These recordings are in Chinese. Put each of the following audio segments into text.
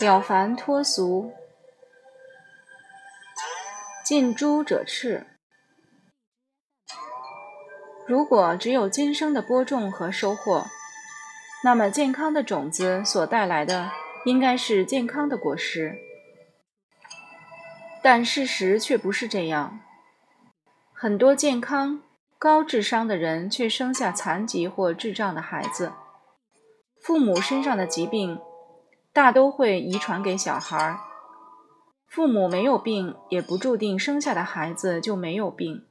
了凡脱俗，近朱者赤。如果只有今生的播种和收获，那么健康的种子所带来的应该是健康的果实。但事实却不是这样，很多健康、高智商的人却生下残疾或智障的孩子。父母身上的疾病大都会遗传给小孩儿。父母没有病，也不注定生下的孩子就没有病。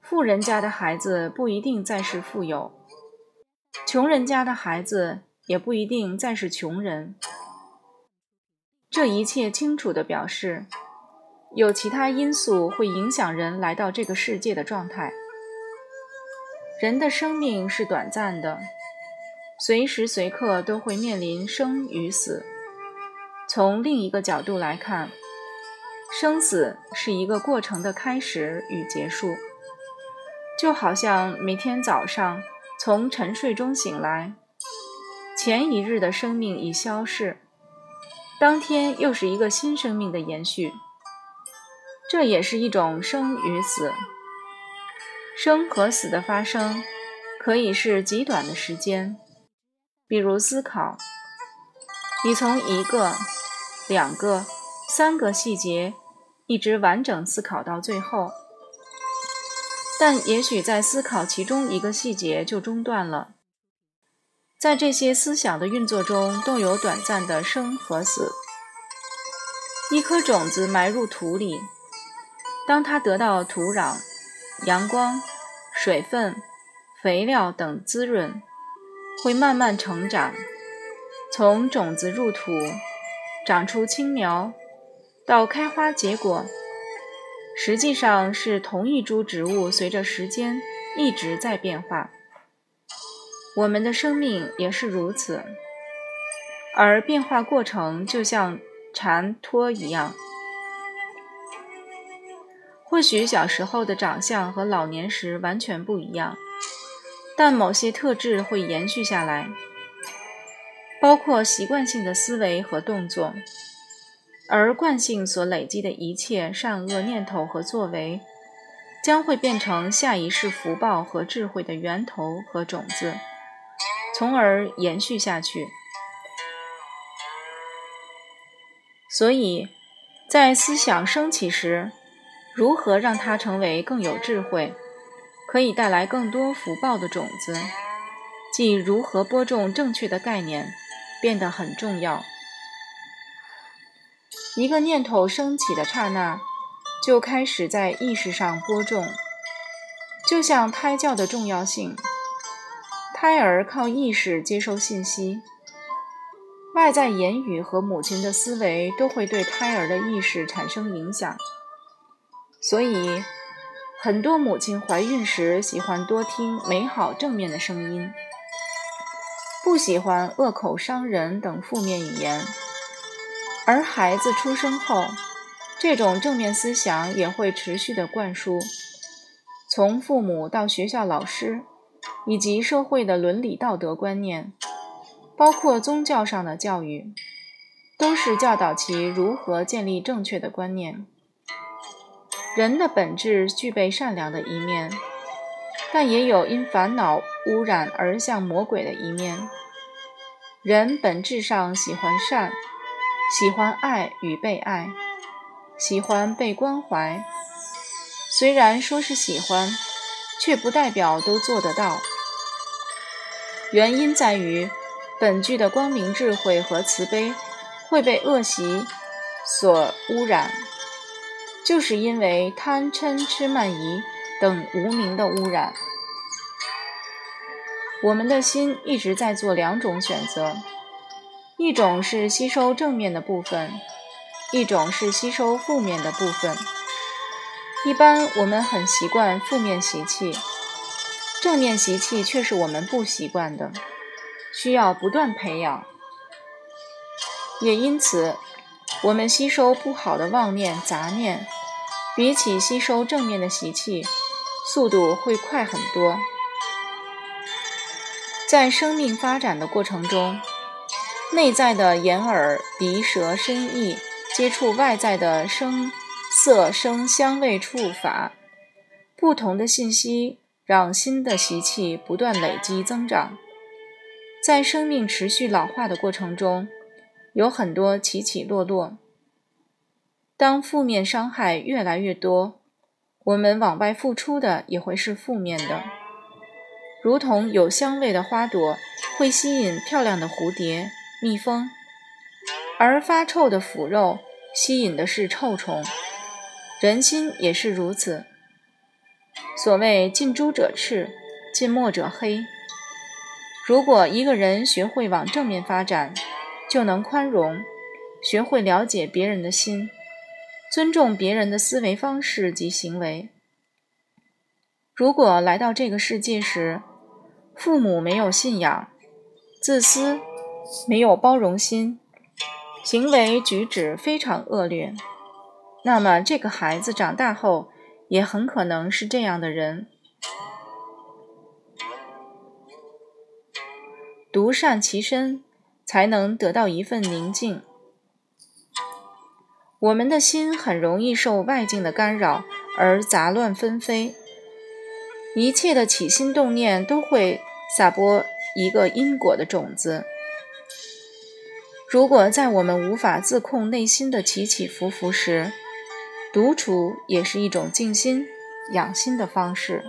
富人家的孩子不一定再是富有，穷人家的孩子也不一定再是穷人。这一切清楚地表示，有其他因素会影响人来到这个世界的状态。人的生命是短暂的，随时随刻都会面临生与死。从另一个角度来看，生死是一个过程的开始与结束。就好像每天早上从沉睡中醒来，前一日的生命已消逝，当天又是一个新生命的延续。这也是一种生与死。生和死的发生可以是极短的时间，比如思考，你从一个、两个、三个细节一直完整思考到最后。但也许在思考其中一个细节就中断了，在这些思想的运作中都有短暂的生和死。一颗种子埋入土里，当它得到土壤、阳光、水分、肥料等滋润，会慢慢成长，从种子入土，长出青苗，到开花结果。实际上是同一株植物，随着时间一直在变化。我们的生命也是如此，而变化过程就像蝉脱一样。或许小时候的长相和老年时完全不一样，但某些特质会延续下来，包括习惯性的思维和动作。而惯性所累积的一切善恶念头和作为，将会变成下一世福报和智慧的源头和种子，从而延续下去。所以，在思想升起时，如何让它成为更有智慧，可以带来更多福报的种子，即如何播种正确的概念，变得很重要。一个念头升起的刹那，就开始在意识上播种，就像胎教的重要性。胎儿靠意识接收信息，外在言语和母亲的思维都会对胎儿的意识产生影响。所以，很多母亲怀孕时喜欢多听美好正面的声音，不喜欢恶口伤人等负面语言。而孩子出生后，这种正面思想也会持续的灌输，从父母到学校老师，以及社会的伦理道德观念，包括宗教上的教育，都是教导其如何建立正确的观念。人的本质具备善良的一面，但也有因烦恼污染而向魔鬼的一面。人本质上喜欢善。喜欢爱与被爱，喜欢被关怀。虽然说是喜欢，却不代表都做得到。原因在于，本具的光明智慧和慈悲会被恶习所污染，就是因为贪嗔痴慢疑等无名的污染。我们的心一直在做两种选择。一种是吸收正面的部分，一种是吸收负面的部分。一般我们很习惯负面习气，正面习气却是我们不习惯的，需要不断培养。也因此，我们吸收不好的妄念、杂念，比起吸收正面的习气，速度会快很多。在生命发展的过程中，内在的眼耳鼻舌身意接触外在的声色声香味触法，不同的信息让新的习气不断累积增长。在生命持续老化的过程中，有很多起起落落。当负面伤害越来越多，我们往外付出的也会是负面的。如同有香味的花朵会吸引漂亮的蝴蝶、蜜蜂，而发臭的腐肉吸引的是臭虫。人心也是如此。所谓近朱者赤，近墨者黑。如果一个人学会往正面发展，就能宽容，学会了解别人的心，尊重别人的思维方式及行为。如果来到这个世界时，父母没有信仰，自私，没有包容心，行为举止非常恶劣，那么这个孩子长大后也很可能是这样的人。独善其身，才能得到一份宁静。我们的心很容易受外境的干扰而杂乱纷飞。一切的起心动念都会撒播一个因果的种子。如果在我们无法自控内心的起起伏伏时，独处也是一种静心养心的方式。